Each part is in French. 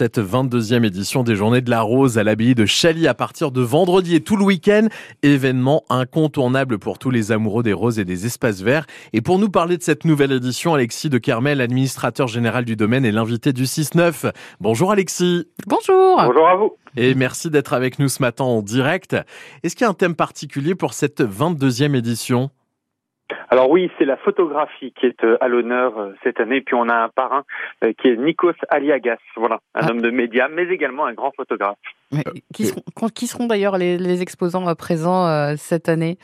cette 22e édition des Journées de la Rose à l'abbaye de Chaly à partir de vendredi et tout le week-end. Événement incontournable pour tous les amoureux des roses et des espaces verts. Et pour nous parler de cette nouvelle édition, Alexis de Carmel, administrateur général du domaine et l'invité du 6-9. Bonjour Alexis. Bonjour. Bonjour à vous. Et merci d'être avec nous ce matin en direct. Est-ce qu'il y a un thème particulier pour cette 22e édition? Alors oui, c'est la photographie qui est euh, à l'honneur euh, cette année. Puis on a un parrain euh, qui est Nikos Aliagas, voilà, un Ah. homme de médias, mais également un grand photographe. Mais qui seront, qui seront d'ailleurs les, les exposants présents cette année?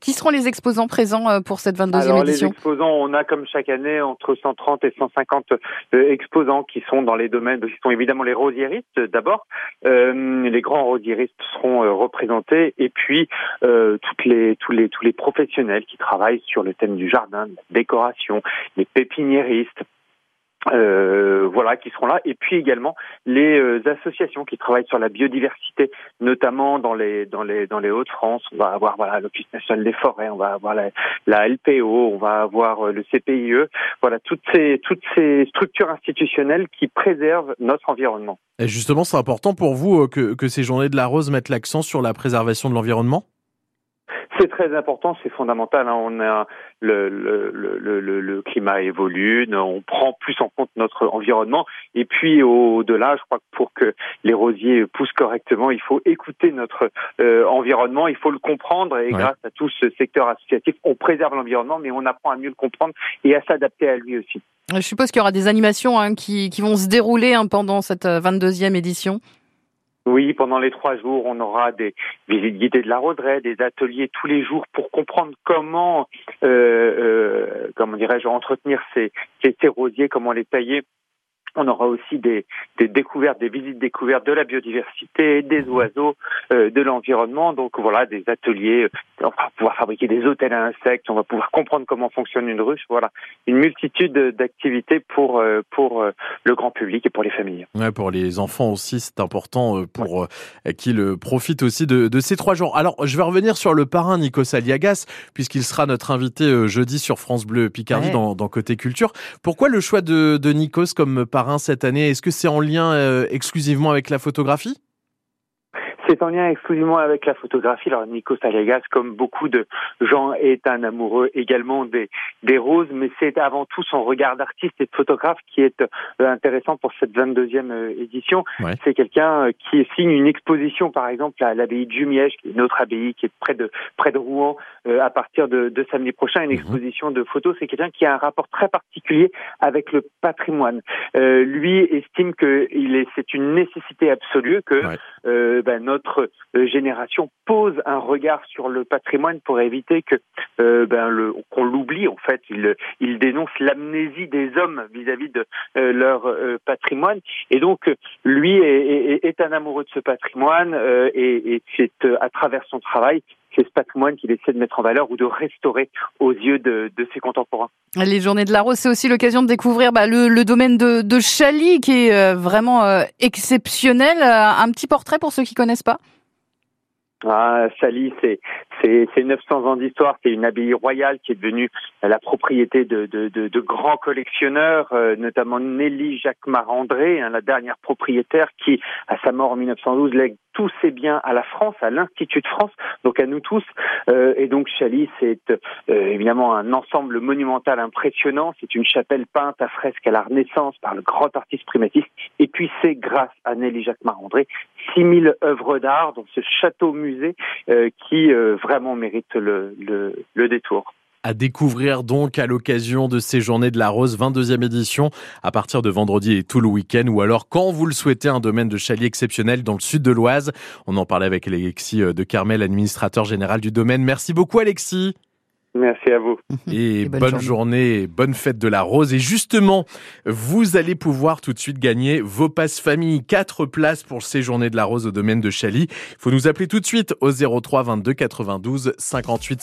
Qui seront les exposants présents euh, pour cette 22e Alors les édition? exposants, on a comme chaque année entre 130 et 150 euh, exposants qui sont dans les domaines, qui sont évidemment les rosiéristes euh, d'abord. Euh, les grands rosiéristes seront représentés et puis euh, toutes les, tous les tous les professionnels qui travaillent sur le thème du jardin, de la décoration, les pépiniéristes. Euh, voilà, qui seront là, et puis également les euh, associations qui travaillent sur la biodiversité, notamment dans les dans les dans les Hauts-de-France. On va avoir voilà l'Office national des forêts, on va avoir la, la LPO, on va avoir euh, le CPIE, voilà toutes ces toutes ces structures institutionnelles qui préservent notre environnement. Et justement, c'est important pour vous que, que ces Journées de la Rose mettent l'accent sur la préservation de l'environnement? C'est très important, c'est fondamental. hein. On a le, le, le, le, le climat évolue, on prend plus en compte notre environnement. Et puis au-delà, je crois que pour que les rosiers poussent correctement, il faut écouter notre euh, environnement, il faut le comprendre. Et Ouais. grâce à tout ce secteur associatif, on préserve l'environnement, mais on apprend à mieux le comprendre et à s'adapter à lui aussi. Je suppose qu'il y aura des animations hein, qui, qui vont se dérouler hein, pendant cette euh, 22e édition. Oui, pendant les trois jours, on aura des visites guidées de la roseraie, des ateliers tous les jours pour comprendre comment, euh, euh, comment dirais-je, entretenir ces, ces, ces rosiers, comment les tailler. On aura aussi des, des découvertes, des visites découvertes de la biodiversité, des oiseaux, euh, de l'environnement. Donc voilà, des ateliers. euh, On va pouvoir fabriquer des hôtels à insectes. On va pouvoir comprendre comment fonctionne une ruche. Voilà, une multitude d'activités pour euh, pour euh, le grand public et pour les familles. Ouais, pour les enfants aussi, c'est important pour euh, qu'ils profitent aussi de, de ces trois jours. Alors, je vais revenir sur le parrain Nikos Aliagas, puisqu'il sera notre invité jeudi sur France Bleu Picardie Ouais. dans, dans Côté Culture. Pourquoi le choix de, de Nikos comme parrain cette année Est-ce que c'est en lien euh, exclusivement avec la photographie? C'est en lien exclusivement avec la photographie. Alors Nikos Aliagas, comme beaucoup de gens, est un amoureux également des, des roses, mais c'est avant tout son regard d'artiste et de photographe qui est euh, intéressant pour cette 22e euh, édition. Ouais. C'est quelqu'un euh, qui signe une exposition, par exemple, à l'abbaye de Jumièges, qui est une autre abbaye qui est près de près de Rouen, euh, à partir de, de samedi prochain, une Mhm. exposition de photos. C'est quelqu'un qui a un rapport très particulier avec le patrimoine. Euh, lui estime que il est, c'est une nécessité absolue que Ouais. euh, ben, notre euh, génération pose un regard sur le patrimoine pour éviter que euh, ben, qu'on l'oublie. En fait, il, dénonce l'amnésie des hommes vis-à-vis de euh, leur patrimoine. Et donc, lui est, un amoureux de ce patrimoine et, c'est à travers son travail c'est ce patrimoine qu'il essaie de mettre en valeur ou de restaurer aux yeux de, de ses contemporains. Les Journées de la Rose, c'est aussi l'occasion de découvrir bah, le, le domaine de, de Chaly qui est euh, vraiment euh, exceptionnel. Euh, Un petit portrait pour ceux qui connaissent pas. Ah, Sally, c'est c'est c'est 900 ans d'histoire. C'est une abbaye royale qui est devenue la propriété de grands collectionneurs, euh, notamment Nelly Jacques Marandré, hein, la dernière propriétaire, qui à sa mort en 1912 lègue tous ses biens à la France, à l'Institut de France, donc à nous tous. Euh, et donc Chaly, c'est euh, évidemment un ensemble monumental impressionnant. C'est une chapelle peinte à fresque à la Renaissance par le grand artiste primatiste. Et puis c'est grâce à Nelly Jacques Marandré 6000 œuvres d'art dans ce château-musée qui vraiment mérite le, le, le détour. à découvrir donc à l'occasion de ces journées de la Rose, 22e édition, à partir de vendredi et tout le week-end, ou alors quand vous le souhaitez, un domaine de Chaly exceptionnel dans le sud de l'Oise. On en parlait avec Alexis euh, de Carmel, administrateur général du domaine. Merci beaucoup Alexis. Merci à vous. Et, Et bonne bonne, journée. journée, et bonne fête de la rose. Et justement, vous allez pouvoir tout de suite gagner vos passes famille. Quatre places pour ces journées de la rose au domaine de Chaly. Il faut nous appeler tout de suite au 03 22 92 58 50.